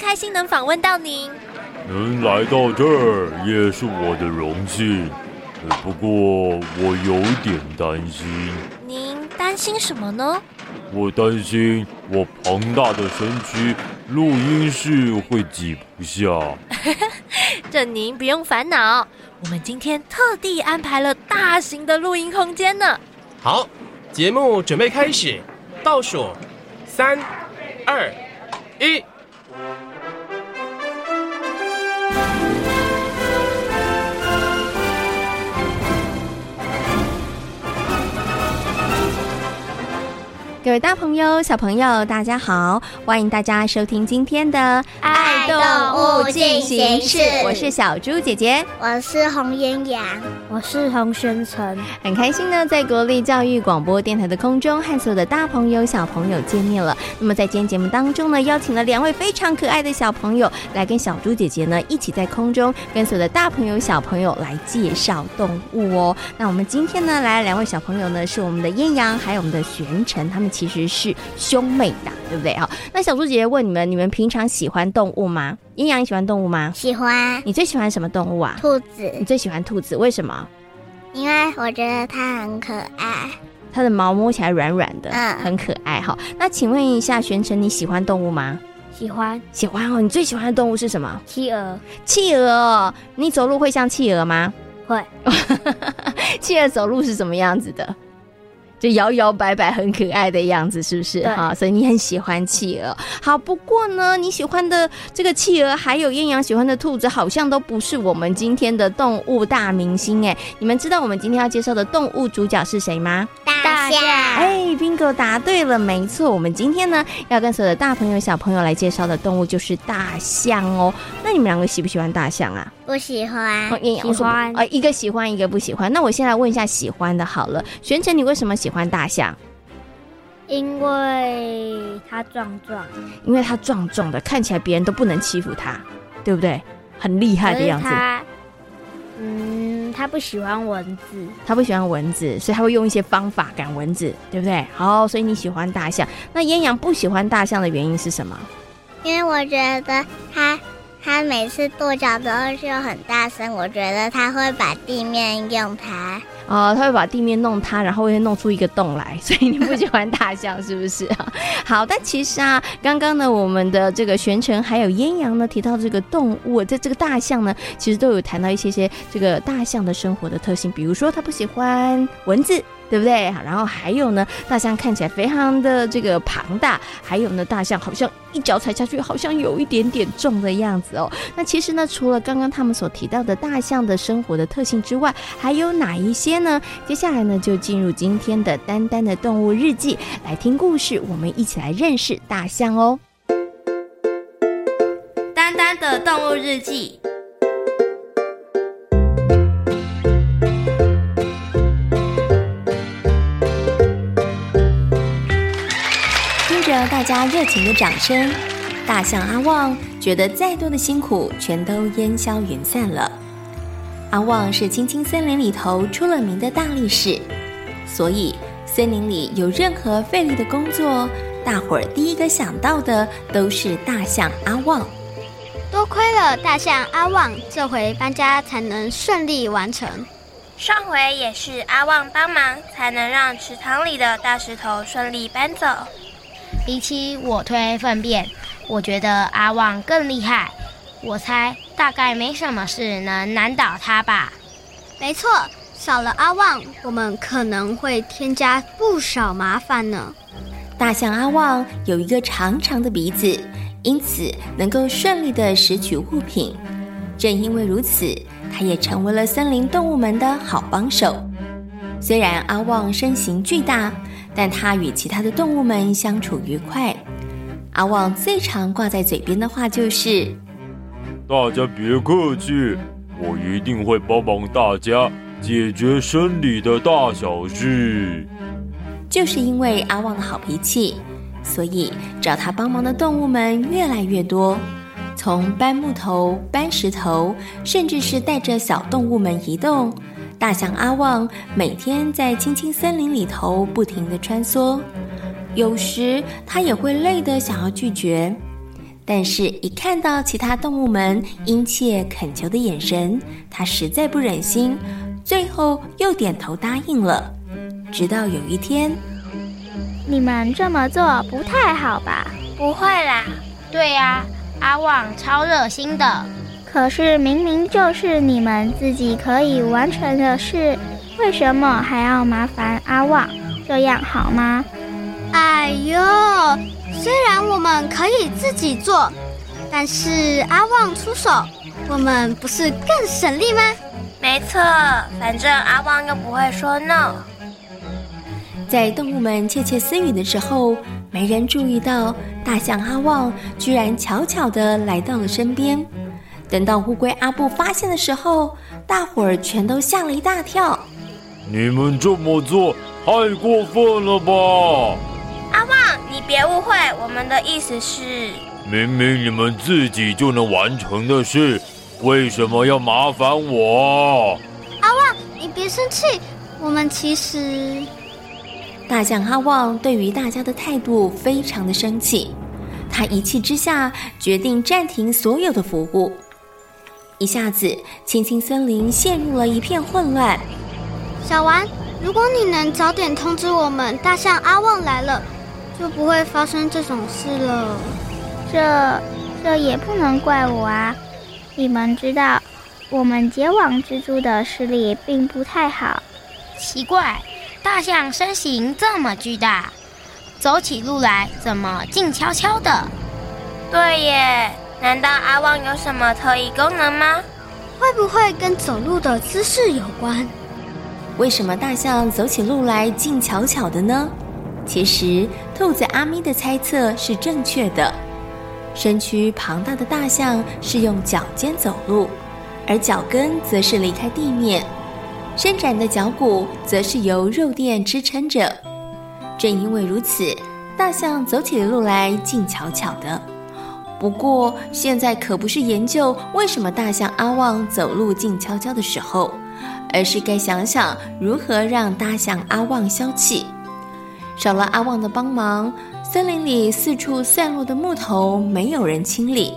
开心能访问到您，能来到这儿也是我的荣幸。不过我有点担心。您担心什么呢？我担心我庞大的身躯，录音室会挤不下。这您不用烦恼，我们今天特地安排了大型的录音空间呢。好，节目准备开始，倒数三、二、一。各位大朋友、小朋友，大家好！欢迎大家收听今天的《爱动物进行式》。我是小猪姐姐，我是洪嫣阳，我是洪轩成。很开心呢，在国立教育广播电台的空中和所有的大朋友、小朋友见面了。那么在今天节目当中呢，邀请了两位非常可爱的小朋友来跟小猪姐姐呢一起在空中跟所有的大朋友、小朋友来介绍动物哦。那我们今天呢，来了两位小朋友呢，是我们的艳阳还有我们的玄成，他们。其实是兄妹档，对不对？好，那小猪姐姐问你们：你们平常喜欢动物吗？阴阳，你喜欢动物吗？喜欢。你最喜欢什么动物啊？兔子。你最喜欢兔子，为什么？因为我觉得它很可爱，它的毛摸起来软软的，嗯，很可爱。好，那请问一下，玄成，你喜欢动物吗？喜欢，喜欢哦。你最喜欢的动物是什么？企鹅。企鹅，你走路会像企鹅吗？会。企鹅走路是什么样子的？就摇摇摆摆很可爱的样子，是不是？哈，所以你很喜欢企鹅。好，不过呢，你喜欢的这个企鹅，还有艳阳喜欢的兔子，好像都不是我们今天的动物大明星哎。你们知道我们今天要介绍的动物主角是谁吗？大象。哎，bingo 答对了，没错。我们今天呢要跟所有的大朋友小朋友来介绍的动物就是大象哦。那你们两个喜不喜欢大象啊？不喜欢。喜欢啊、哦，一个喜欢，一个不喜欢。那我先来问一下喜欢的好了。玄成，你为什么喜欢大象？因为它壮壮。因为它壮壮的，看起来别人都不能欺负它，对不对？很厉害的样子。嗯，他不喜欢蚊子。他不喜欢蚊子，所以他会用一些方法赶蚊子，对不对？好，所以你喜欢大象。那嫣阳不喜欢大象的原因是什么？因为我觉得它。它每次跺脚都是很大声，我觉得它会把地面用它。哦，它会把地面弄塌，然后会弄出一个洞来，所以你不喜欢大象是不是？好，但其实啊，刚刚呢，我们的这个玄成还有嫣阳呢提到这个动物，在这个大象呢，其实都有谈到一些些这个大象的生活的特性，比如说它不喜欢蚊子。对不对？然后还有呢，大象看起来非常的这个庞大，还有呢，大象好像一脚踩下去，好像有一点点重的样子哦。那其实呢，除了刚刚他们所提到的大象的生活的特性之外，还有哪一些呢？接下来呢，就进入今天的丹丹的动物日记，来听故事，我们一起来认识大象哦。丹丹的动物日记。家热情的掌声，大象阿旺觉得再多的辛苦全都烟消云散了。阿旺是青青森林里头出了名的大力士，所以森林里有任何费力的工作，大伙儿第一个想到的都是大象阿旺。多亏了大象阿旺，这回搬家才能顺利完成。上回也是阿旺帮忙，才能让池塘里的大石头顺利搬走。比起我推粪便，我觉得阿旺更厉害。我猜大概没什么事能难倒他吧。没错，少了阿旺，我们可能会添加不少麻烦呢。大象阿旺有一个长长的鼻子，因此能够顺利地拾取物品。正因为如此，它也成为了森林动物们的好帮手。虽然阿旺身形巨大，但他与其他的动物们相处愉快。阿旺最常挂在嘴边的话就是：“大家别客气，我一定会帮忙大家解决生理的大小事。”就是因为阿旺的好脾气，所以找他帮忙的动物们越来越多。从搬木头、搬石头，甚至是带着小动物们移动，大象阿旺每天在青青森林里头不停地穿梭。有时他也会累得想要拒绝，但是一看到其他动物们殷切恳求的眼神，他实在不忍心，最后又点头答应了。直到有一天，你们这么做不太好吧？不会啦，对呀，阿旺超热心的。可是明明就是你们自己可以完成的事，为什么还要麻烦阿旺？这样好吗？哎呦，虽然我们可以自己做，但是阿旺出手，我们不是更省力吗？没错，反正阿旺又不会说 no。在动物们窃窃私语的时候，没人注意到大象阿旺居然悄悄地来到了身边。等到乌龟阿布发现的时候，大伙儿全都吓了一大跳。你们这么做太过分了吧！阿旺，你别误会，我们的意思是，明明你们自己就能完成的事，为什么要麻烦我？阿旺，你别生气，我们其实……大象阿旺对于大家的态度非常的生气，他一气之下决定暂停所有的服务。一下子，青青森林陷入了一片混乱。小丸，如果你能早点通知我们，大象阿旺来了。就不会发生这种事了。这这也不能怪我啊！你们知道，我们结网蜘蛛的视力并不太好。奇怪，大象身形这么巨大，走起路来怎么静悄悄的？对耶，难道阿旺有什么特异功能吗？会不会跟走路的姿势有关？为什么大象走起路来静悄悄的呢？其实，兔子阿咪的猜测是正确的。身躯庞大的大象是用脚尖走路，而脚跟则是离开地面，伸展的脚骨则是由肉垫支撑着。正因为如此，大象走起路来静悄悄的。不过，现在可不是研究为什么大象阿旺走路静悄悄的时候，而是该想想如何让大象阿旺消气。少了阿旺的帮忙，森林里四处散落的木头没有人清理，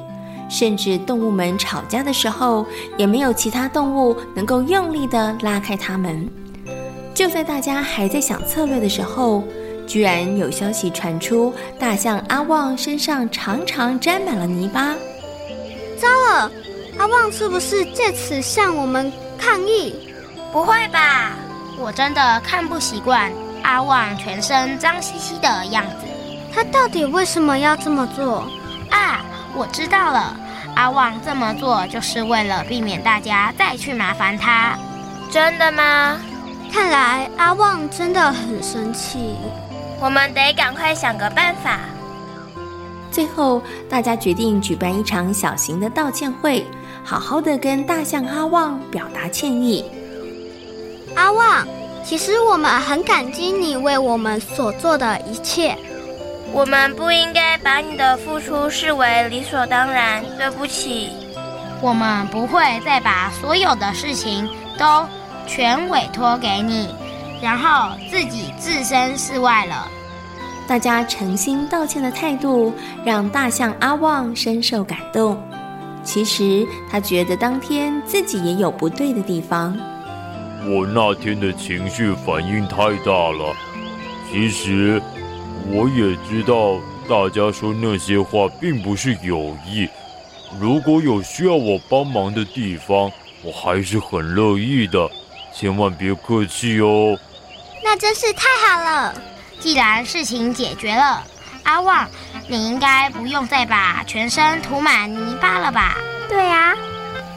甚至动物们吵架的时候，也没有其他动物能够用力地拉开它们。就在大家还在想策略的时候，居然有消息传出，大象阿旺身上常常沾满了泥巴。糟了，阿旺是不是借此向我们抗议？不会吧，我真的看不习惯。阿旺全身脏兮兮的样子，他到底为什么要这么做？啊，我知道了，阿旺这么做就是为了避免大家再去麻烦他。真的吗？看来阿旺真的很生气，我们得赶快想个办法。最后，大家决定举办一场小型的道歉会，好好的跟大象阿旺表达歉意。阿旺。其实我们很感激你为我们所做的一切，我们不应该把你的付出视为理所当然。对不起，我们不会再把所有的事情都全委托给你，然后自己置身事外了。大家诚心道歉的态度让大象阿旺深受感动。其实他觉得当天自己也有不对的地方。我那天的情绪反应太大了。其实，我也知道大家说那些话并不是有意。如果有需要我帮忙的地方，我还是很乐意的。千万别客气哦。那真是太好了。既然事情解决了，阿旺，你应该不用再把全身涂满泥巴了吧？对啊，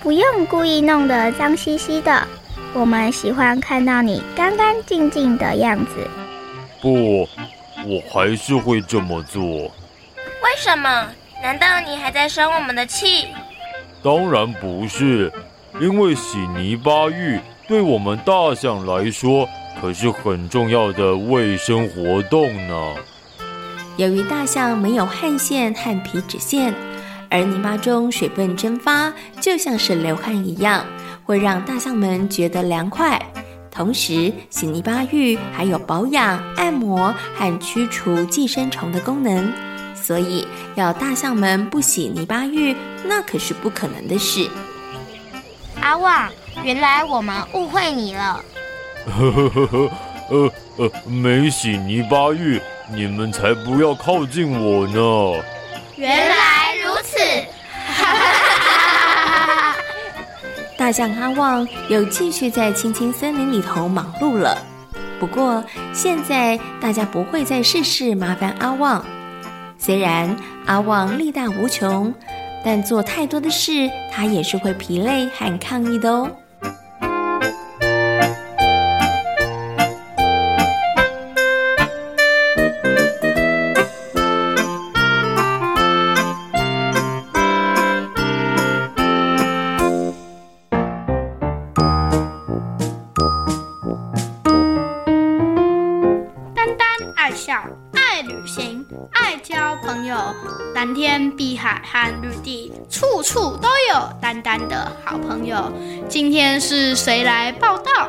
不用故意弄得脏兮兮的。我们喜欢看到你干干净净的样子。不，我还是会这么做。为什么？难道你还在生我们的气？当然不是，因为洗泥巴浴对我们大象来说可是很重要的卫生活动呢。由于大象没有汗腺和皮脂腺，而泥巴中水分蒸发，就像是流汗一样。会让大象们觉得凉快，同时洗泥巴浴还有保养、按摩和驱除寄生虫的功能，所以要大象们不洗泥巴浴，那可是不可能的事。阿旺，原来我们误会你了。呵呵呵呵，呃呃，没洗泥巴浴，你们才不要靠近我呢。原来如此。大象阿旺又继续在青青森林里头忙碌了。不过现在大家不会再事事麻烦阿旺。虽然阿旺力大无穷，但做太多的事，他也是会疲累和抗议的哦。处处都有丹丹的好朋友。今天是谁来报道？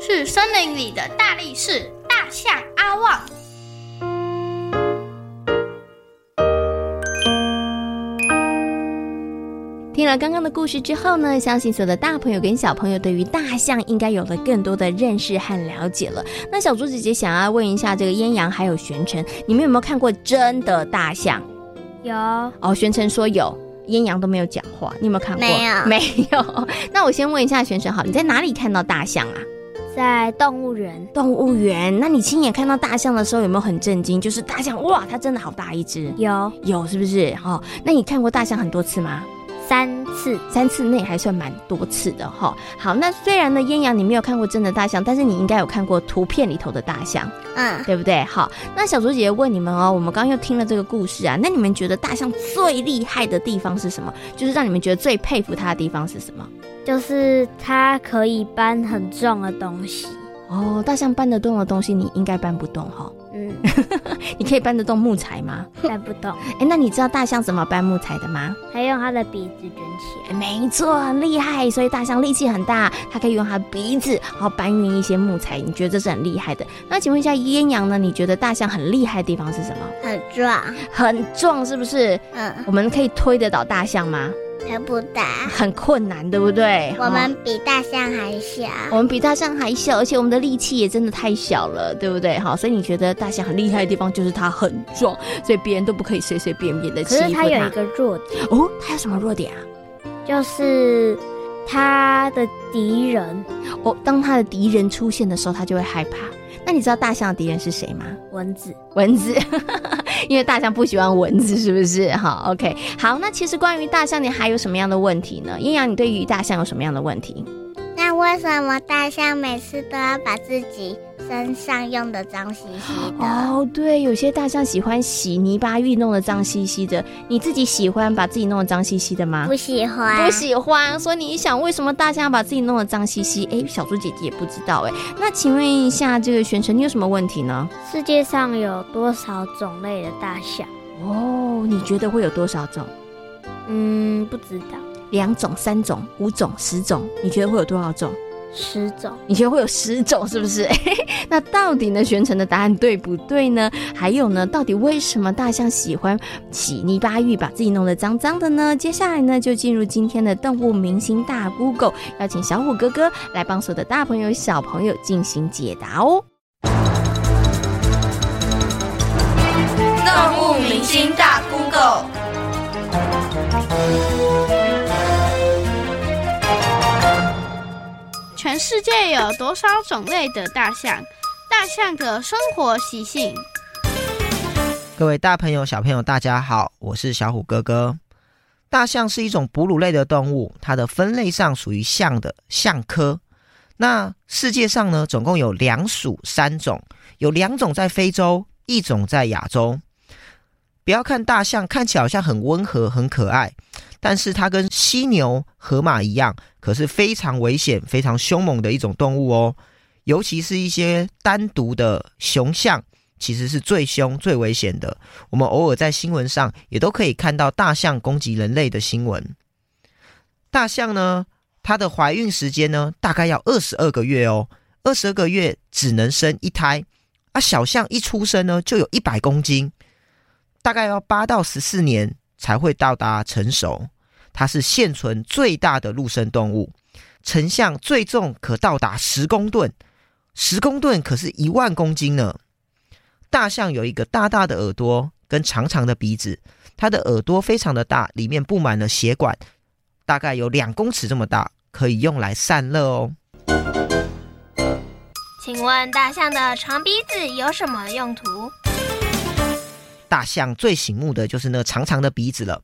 是森林里的大力士大象阿旺。听了刚刚的故事之后呢，相信所有的大朋友跟小朋友对于大象应该有了更多的认识和了解了。那小猪姐姐想要问一下，这个燕阳还有玄尘，你们有没有看过真的大象？有哦，玄尘说有，烟阳都没有讲话，你有没有看过？没有，没有。那我先问一下璇璇，好，你在哪里看到大象啊？在动物园。动物园？那你亲眼看到大象的时候，有没有很震惊？就是大象，哇，它真的好大一只。有，有，是不是？哦，那你看过大象很多次吗？三次，三次那也还算蛮多次的哈。好，那虽然呢，艳阳你没有看过真的大象，但是你应该有看过图片里头的大象，嗯，对不对？好，那小竹姐姐问你们哦，我们刚刚又听了这个故事啊，那你们觉得大象最厉害的地方是什么？就是让你们觉得最佩服它的地方是什么？就是它可以搬很重的东西。哦，大象搬得动的东西，你应该搬不动哈。嗯，你可以搬得动木材吗？搬不动。哎，那你知道大象怎么搬木材的吗？它用它的鼻子卷起来。没错，很厉害。所以大象力气很大，它可以用它的鼻子，然后搬运一些木材。你觉得这是很厉害的？那请问一下烟阳呢？你觉得大象很厉害的地方是什么？很壮，很壮，是不是？嗯。我们可以推得倒大象吗？推不倒，很困难，对不对？我们比大象还小，我们比大象还小，而且我们的力气也真的太小了，对不对？好，所以你觉得大象很厉害的地方就是它很壮，所以别人都不可以随随便便的欺负它。可是它有一个弱点哦，它有什么弱点啊？就是它的敌人哦，当它的敌人出现的时候，它就会害怕。那你知道大象的敌人是谁吗？蚊子，蚊子，因为大象不喜欢蚊子，是不是？好，OK，好。那其实关于大象，你还有什么样的问题呢？阴阳，你对于大象有什么样的问题？那为什么大象每次都要把自己身上用的脏兮兮的？哦，对，有些大象喜欢洗泥巴浴弄得脏兮兮的。你自己喜欢把自己弄得脏兮兮的吗？不喜欢，不喜欢。所以你想，为什么大象要把自己弄得脏兮兮？哎，小猪姐姐也不知道哎。那请问一下，这个玄澄，你有什么问题呢？世界上有多少种类的大象？哦，你觉得会有多少种？嗯，不知道。两种、三种、五种、十种，你觉得会有多少种？十种。你觉得会有十种，是不是？那到底呢？玄成的答案对不对呢？还有呢？到底为什么大象喜欢洗泥巴浴，把自己弄得脏脏的呢？接下来呢，就进入今天的动物明星大 Google，邀请小虎哥哥来帮所有的大朋友、小朋友进行解答哦。动物明星大 Google。世界有多少种类的大象？大象的生活习性。各位大朋友、小朋友，大家好，我是小虎哥哥。大象是一种哺乳类的动物，它的分类上属于象的象科。那世界上呢，总共有两属三种，有两种在非洲，一种在亚洲。不要看大象看起来好像很温和、很可爱，但是它跟犀牛、河马一样，可是非常危险、非常凶猛的一种动物哦。尤其是一些单独的雄象。其实是最凶、最危险的。我们偶尔在新闻上也都可以看到大象攻击人类的新闻。大象呢，它的怀孕时间呢，大概要二十二个月哦。二十二个月只能生一胎，啊，小象一出生呢，就有一百公斤，大概要八到十四年才会到达成熟。它是现存最大的陆生动物，成像最重可到达十公吨，十公吨可是一万公斤呢。大象有一个大大的耳朵跟长长的鼻子，它的耳朵非常的大，里面布满了血管，大概有两公尺这么大，可以用来散热哦。请问大象的长鼻子有什么用途？大象最醒目的就是那长长的鼻子了。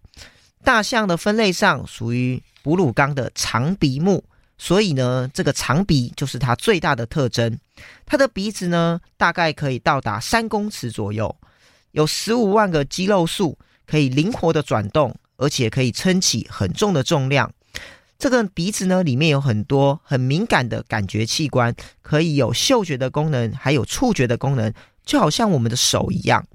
大象的分类上属于哺乳纲的长鼻目。所以呢，这个长鼻就是它最大的特征。它的鼻子呢，大概可以到达三公尺左右，有十五万个肌肉束，可以灵活的转动，而且可以撑起很重的重量。这个鼻子呢，里面有很多很敏感的感觉器官，可以有嗅觉的功能，还有触觉的功能，就好像我们的手一样。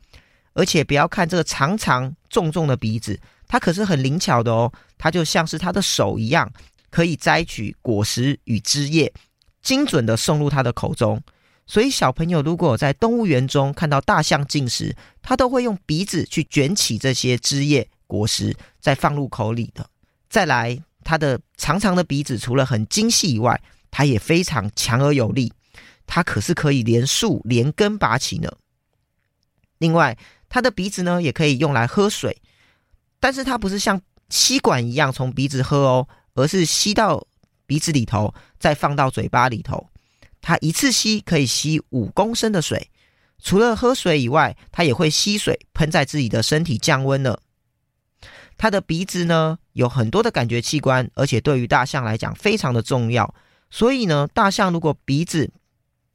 而且不要看这个长长重重的鼻子，它可是很灵巧的哦，它就像是它的手一样。可以摘取果实与枝叶，精准的送入它的口中。所以小朋友如果在动物园中看到大象进食，它都会用鼻子去卷起这些枝叶、果实，再放入口里的。再来，它的长长的鼻子除了很精细以外，它也非常强而有力，它可是可以连树连根拔起呢。另外，它的鼻子呢也可以用来喝水，但是它不是像吸管一样从鼻子喝哦。而是吸到鼻子里头，再放到嘴巴里头。它一次吸可以吸五公升的水。除了喝水以外，它也会吸水喷在自己的身体降温了。它的鼻子呢，有很多的感觉器官，而且对于大象来讲非常的重要。所以呢，大象如果鼻子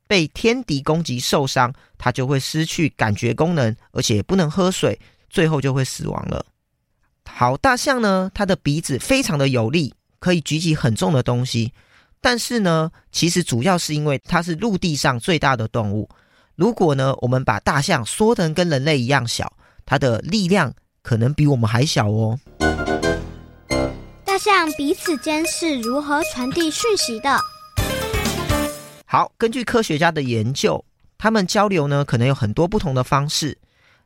被天敌攻击受伤，它就会失去感觉功能，而且不能喝水，最后就会死亡了。好，大象呢，它的鼻子非常的有力。可以举起很重的东西，但是呢，其实主要是因为它是陆地上最大的动物。如果呢，我们把大象缩成跟人类一样小，它的力量可能比我们还小哦。大象彼此间是如何传递讯息的？好，根据科学家的研究，他们交流呢，可能有很多不同的方式。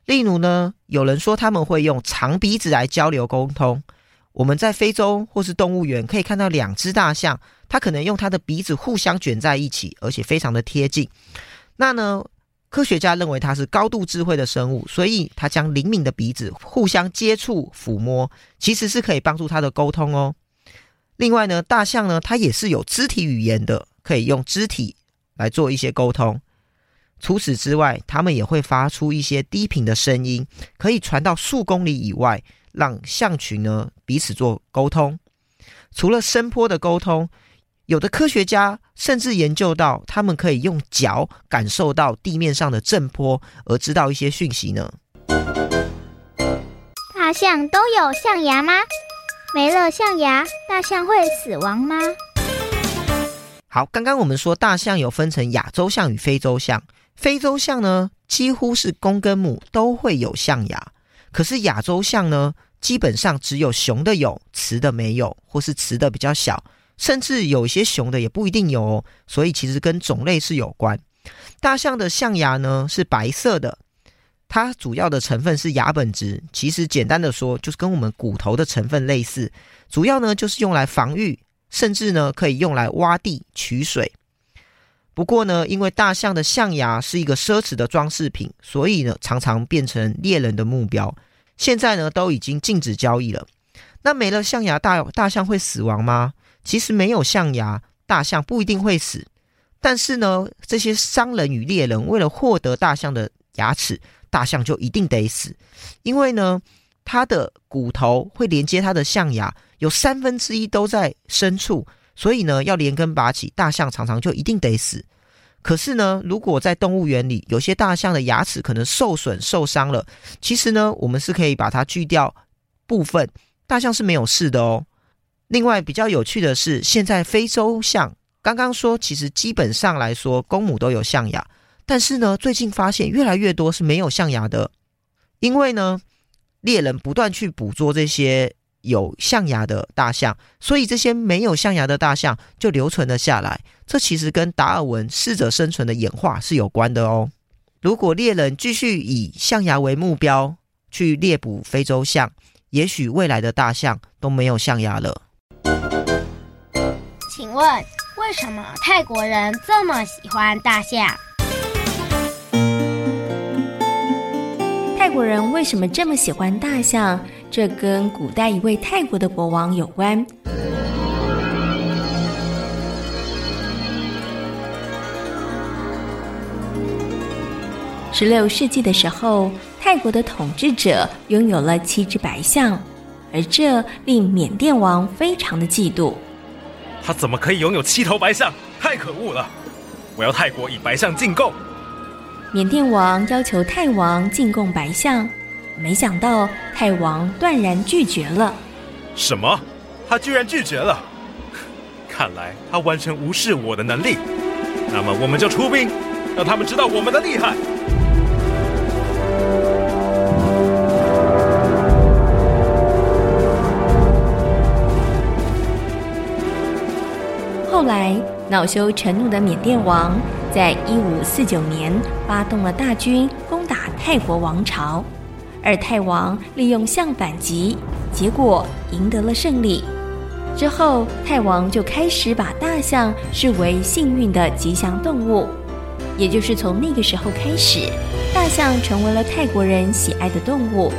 例如呢，有人说他们会用长鼻子来交流沟通。我们在非洲或是动物园可以看到两只大象，它可能用它的鼻子互相卷在一起，而且非常的贴近。那呢，科学家认为它是高度智慧的生物，所以它将灵敏的鼻子互相接触、抚摸，其实是可以帮助它的沟通哦。另外呢，大象呢，它也是有肢体语言的，可以用肢体来做一些沟通。除此之外，它们也会发出一些低频的声音，可以传到数公里以外。让象群呢彼此做沟通。除了声波的沟通，有的科学家甚至研究到，他们可以用脚感受到地面上的震波，而知道一些讯息呢。大象都有象牙吗？没了象牙，大象会死亡吗？好，刚刚我们说大象有分成亚洲象与非洲象，非洲象呢几乎是公跟母都会有象牙，可是亚洲象呢？基本上只有雄的有，雌的没有，或是雌的比较小，甚至有些雄的也不一定有哦。所以其实跟种类是有关。大象的象牙呢是白色的，它主要的成分是牙本质。其实简单的说，就是跟我们骨头的成分类似，主要呢就是用来防御，甚至呢可以用来挖地取水。不过呢，因为大象的象牙是一个奢侈的装饰品，所以呢常常变成猎人的目标。现在呢，都已经禁止交易了。那没了象牙，大大象会死亡吗？其实没有象牙，大象不一定会死。但是呢，这些商人与猎人为了获得大象的牙齿，大象就一定得死，因为呢，它的骨头会连接它的象牙，有三分之一都在深处，所以呢，要连根拔起，大象常常就一定得死。可是呢，如果在动物园里，有些大象的牙齿可能受损、受伤了，其实呢，我们是可以把它锯掉部分，大象是没有事的哦。另外，比较有趣的是，现在非洲象刚刚说，其实基本上来说，公母都有象牙。但是呢，最近发现越来越多是没有象牙的，因为呢，猎人不断去捕捉这些有象牙的大象，所以这些没有象牙的大象就留存了下来。这其实跟达尔文适者生存的演化是有关的哦。如果猎人继续以象牙为目标去猎捕非洲象，也许未来的大象都没有象牙了。请问，为什么泰国人这么喜欢大象？泰国人为什么这么喜欢大象？这跟古代一位泰国的国王有关。十六世纪的时候，泰国的统治者拥有了七只白象，而这令缅甸王非常的嫉妒。他怎么可以拥有七头白象？太可恶了！我要泰国以白象进贡。缅甸王要求泰王进贡白象，没想到泰王断然拒绝了。什么？他居然拒绝了？看来他完全无视我的能力。那么我们就出兵，让他们知道我们的厉害。后来，恼羞成怒的缅甸王在一五四九年发动了大军攻打泰国王朝，而泰王利用象反击，结果赢得了胜利。之后，泰王就开始把大象视为幸运的吉祥动物，也就是从那个时候开始，大象成为了泰国人喜爱的动物。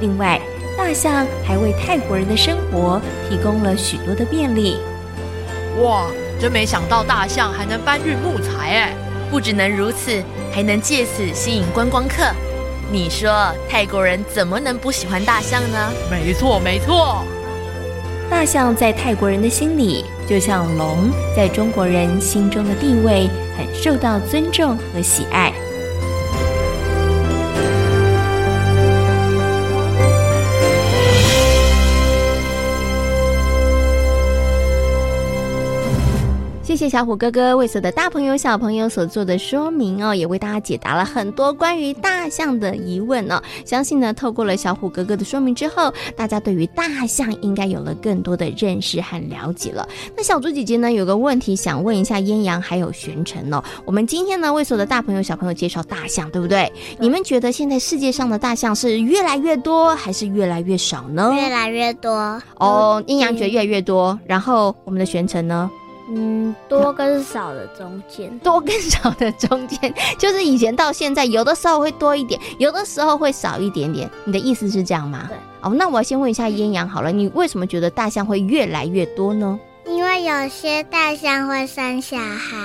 另外，大象还为泰国人的生活提供了许多的便利。哇，真没想到大象还能搬运木材哎！不只能如此，还能借此吸引观光客。你说泰国人怎么能不喜欢大象呢？没错，没错。大象在泰国人的心里，就像龙在中国人心中的地位，很受到尊重和喜爱。谢谢小虎哥哥为所有的大朋友小朋友所做的说明哦，也为大家解答了很多关于大象的疑问哦。相信呢，透过了小虎哥哥的说明之后，大家对于大象应该有了更多的认识和了解了。那小猪姐姐呢，有个问题想问一下阴阳还有玄尘哦。我们今天呢，为所有的大朋友小朋友介绍大象，对不对？你们觉得现在世界上的大象是越来越多还是越来越少呢？越来越多哦。阴阳觉得越来越多，然后我们的玄尘呢？嗯，多跟少的中间，多跟少的中间，就是以前到现在，有的时候会多一点，有的时候会少一点点。你的意思是这样吗？对。哦，那我要先问一下烟阳好了，你为什么觉得大象会越来越多呢？因为有些大象会生小孩。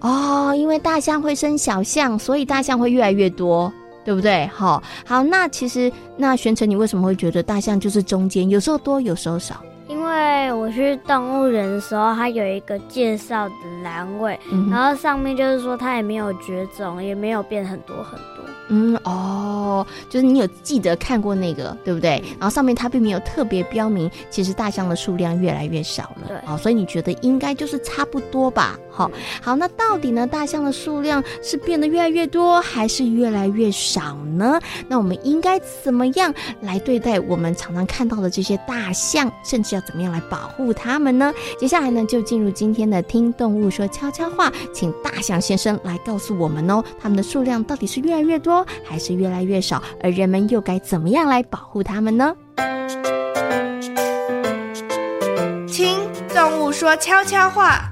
哦，因为大象会生小象，所以大象会越来越多，对不对？好，好，那其实那玄成，你为什么会觉得大象就是中间，有时候多，有时候少？因为我去动物园的时候，它有一个介绍的栏位，嗯、然后上面就是说它也没有绝种，也没有变很多很多。嗯哦，就是你有记得看过那个，对不对？然后上面它并没有特别标明，其实大象的数量越来越少了。对，哦，所以你觉得应该就是差不多吧？好，好，那到底呢，大象的数量是变得越来越多，还是越来越少呢？那我们应该怎么样来对待我们常常看到的这些大象，甚至要怎么样来保护它们呢？接下来呢，就进入今天的听动物说悄悄话，请大象先生来告诉我们哦，它们的数量到底是越来越多，还是越来越少，而人们又该怎么样来保护它们呢？听动物说悄悄话。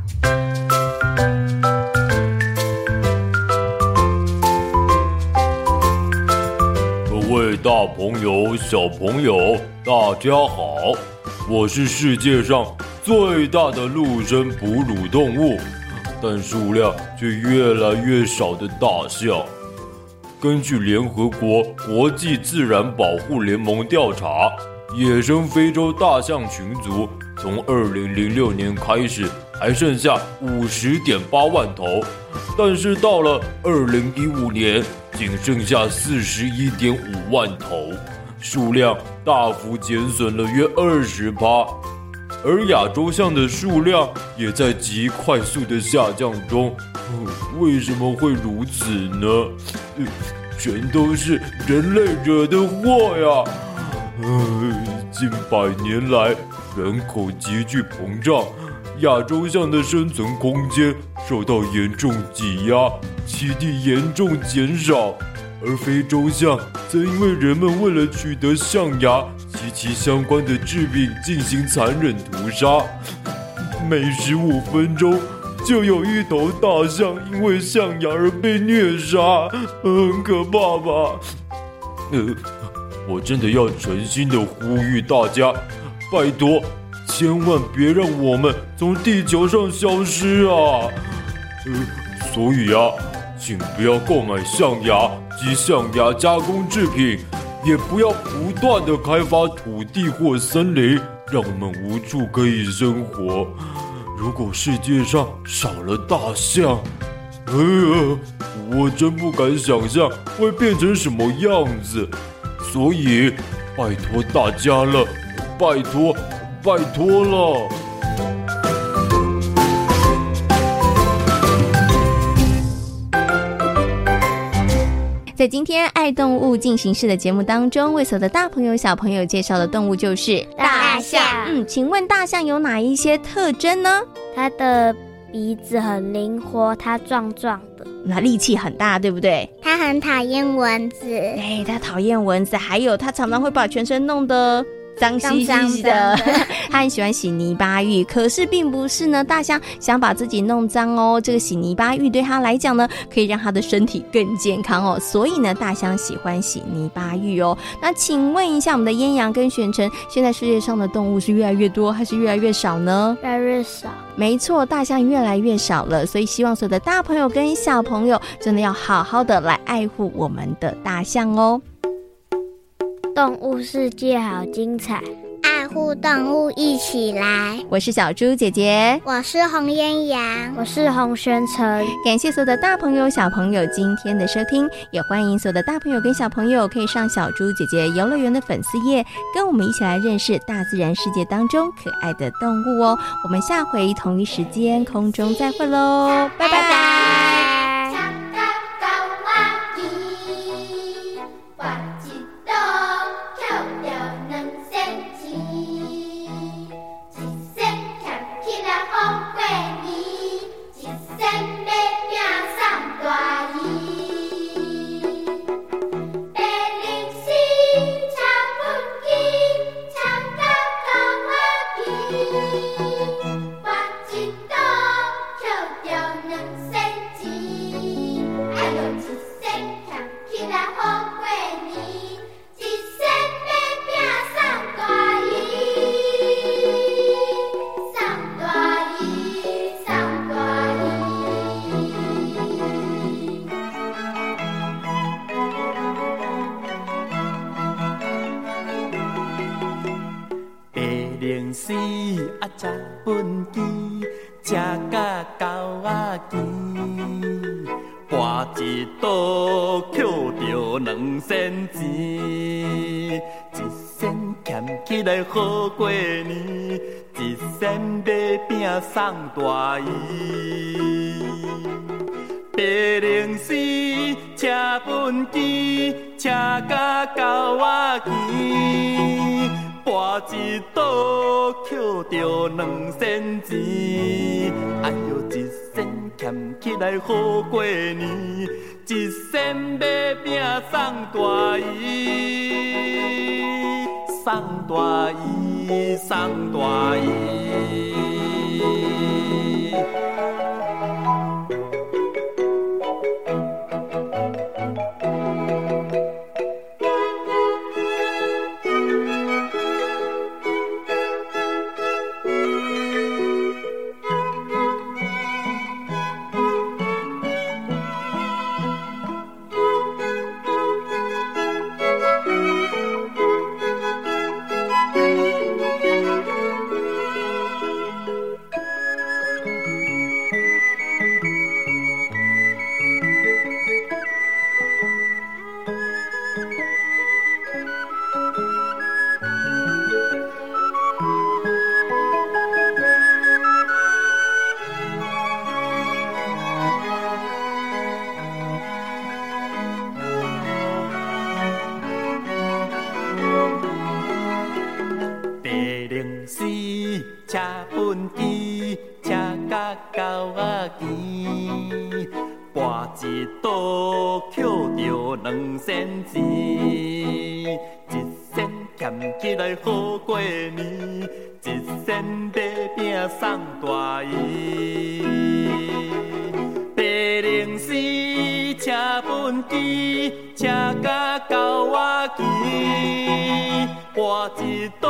各位大朋友、小朋友，大家好，我是世界上最大的陆生哺乳动物，但数量却越来越少的大象。根据联合国国际自然保护联盟调查，野生非洲大象群族从二零零六年开始还剩下五十点八万头，但是到了二零一五年，仅剩下四十一点五万头，数量大幅减损了约二十趴。而亚洲象的数量也在极快速的下降中，为什么会如此呢？全都是人类惹的祸呀！近百年来，人口急剧膨胀，亚洲象的生存空间受到严重挤压，栖地严重减少。而非洲象则因为人们为了取得象牙及其相关的制品进行残忍屠杀，每十五分钟就有一头大象因为象牙而被虐杀，很可怕吧？呃，我真的要诚心的呼吁大家，拜托，千万别让我们从地球上消失啊！呃，所以啊，请不要购买象牙。及象牙加工制品，也不要不断的开发土地或森林，让我们无处可以生活。如果世界上少了大象，哎呀，我真不敢想象会变成什么样子。所以，拜托大家了，拜托，拜托了。在今天爱动物进行式的节目当中，为所有的大朋友小朋友介绍的动物就是大象。嗯，请问大象有哪一些特征呢？它的鼻子很灵活，它壮壮的，那力气很大，对不对？它很讨厌蚊子，哎，它讨厌蚊子，还有它常常会把全身弄得。脏兮兮的，他很喜欢洗泥巴浴，可是并不是呢。大象想把自己弄脏哦，这个洗泥巴浴对他来讲呢，可以让他的身体更健康哦。所以呢，大象喜欢洗泥巴浴哦。那请问一下，我们的燕阳跟选成，现在世界上的动物是越来越多还是越来越少呢？越来越少。没错，大象越来越少了。所以希望所有的大朋友跟小朋友，真的要好好的来爱护我们的大象哦。动物世界好精彩，爱护动物一起来。我是小猪姐姐，我是红艳阳，我是洪宣成。感谢所有的大朋友小朋友今天的收听，也欢迎所有的大朋友跟小朋友可以上小猪姐姐游乐园的粉丝页，跟我们一起来认识大自然世界当中可爱的动物哦。我们下回同一时间空中再会喽，拜拜。拜拜。钱，一仙捡起来好过年，一仙买饼送大姨。八零四车本机，车甲九瓦去，博一赌捡着两仙钱，哎呦，一仙捡起来好过年。一生的拼，送大姨，送大姨，送大姨。甲狗仔牵，跋一倒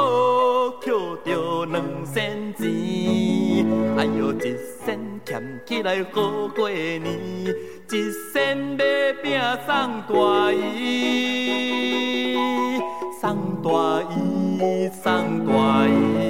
捡着两仙钱，哎呦一仙俭起来好过年，一仙买饼送大姨，送大姨，送大姨。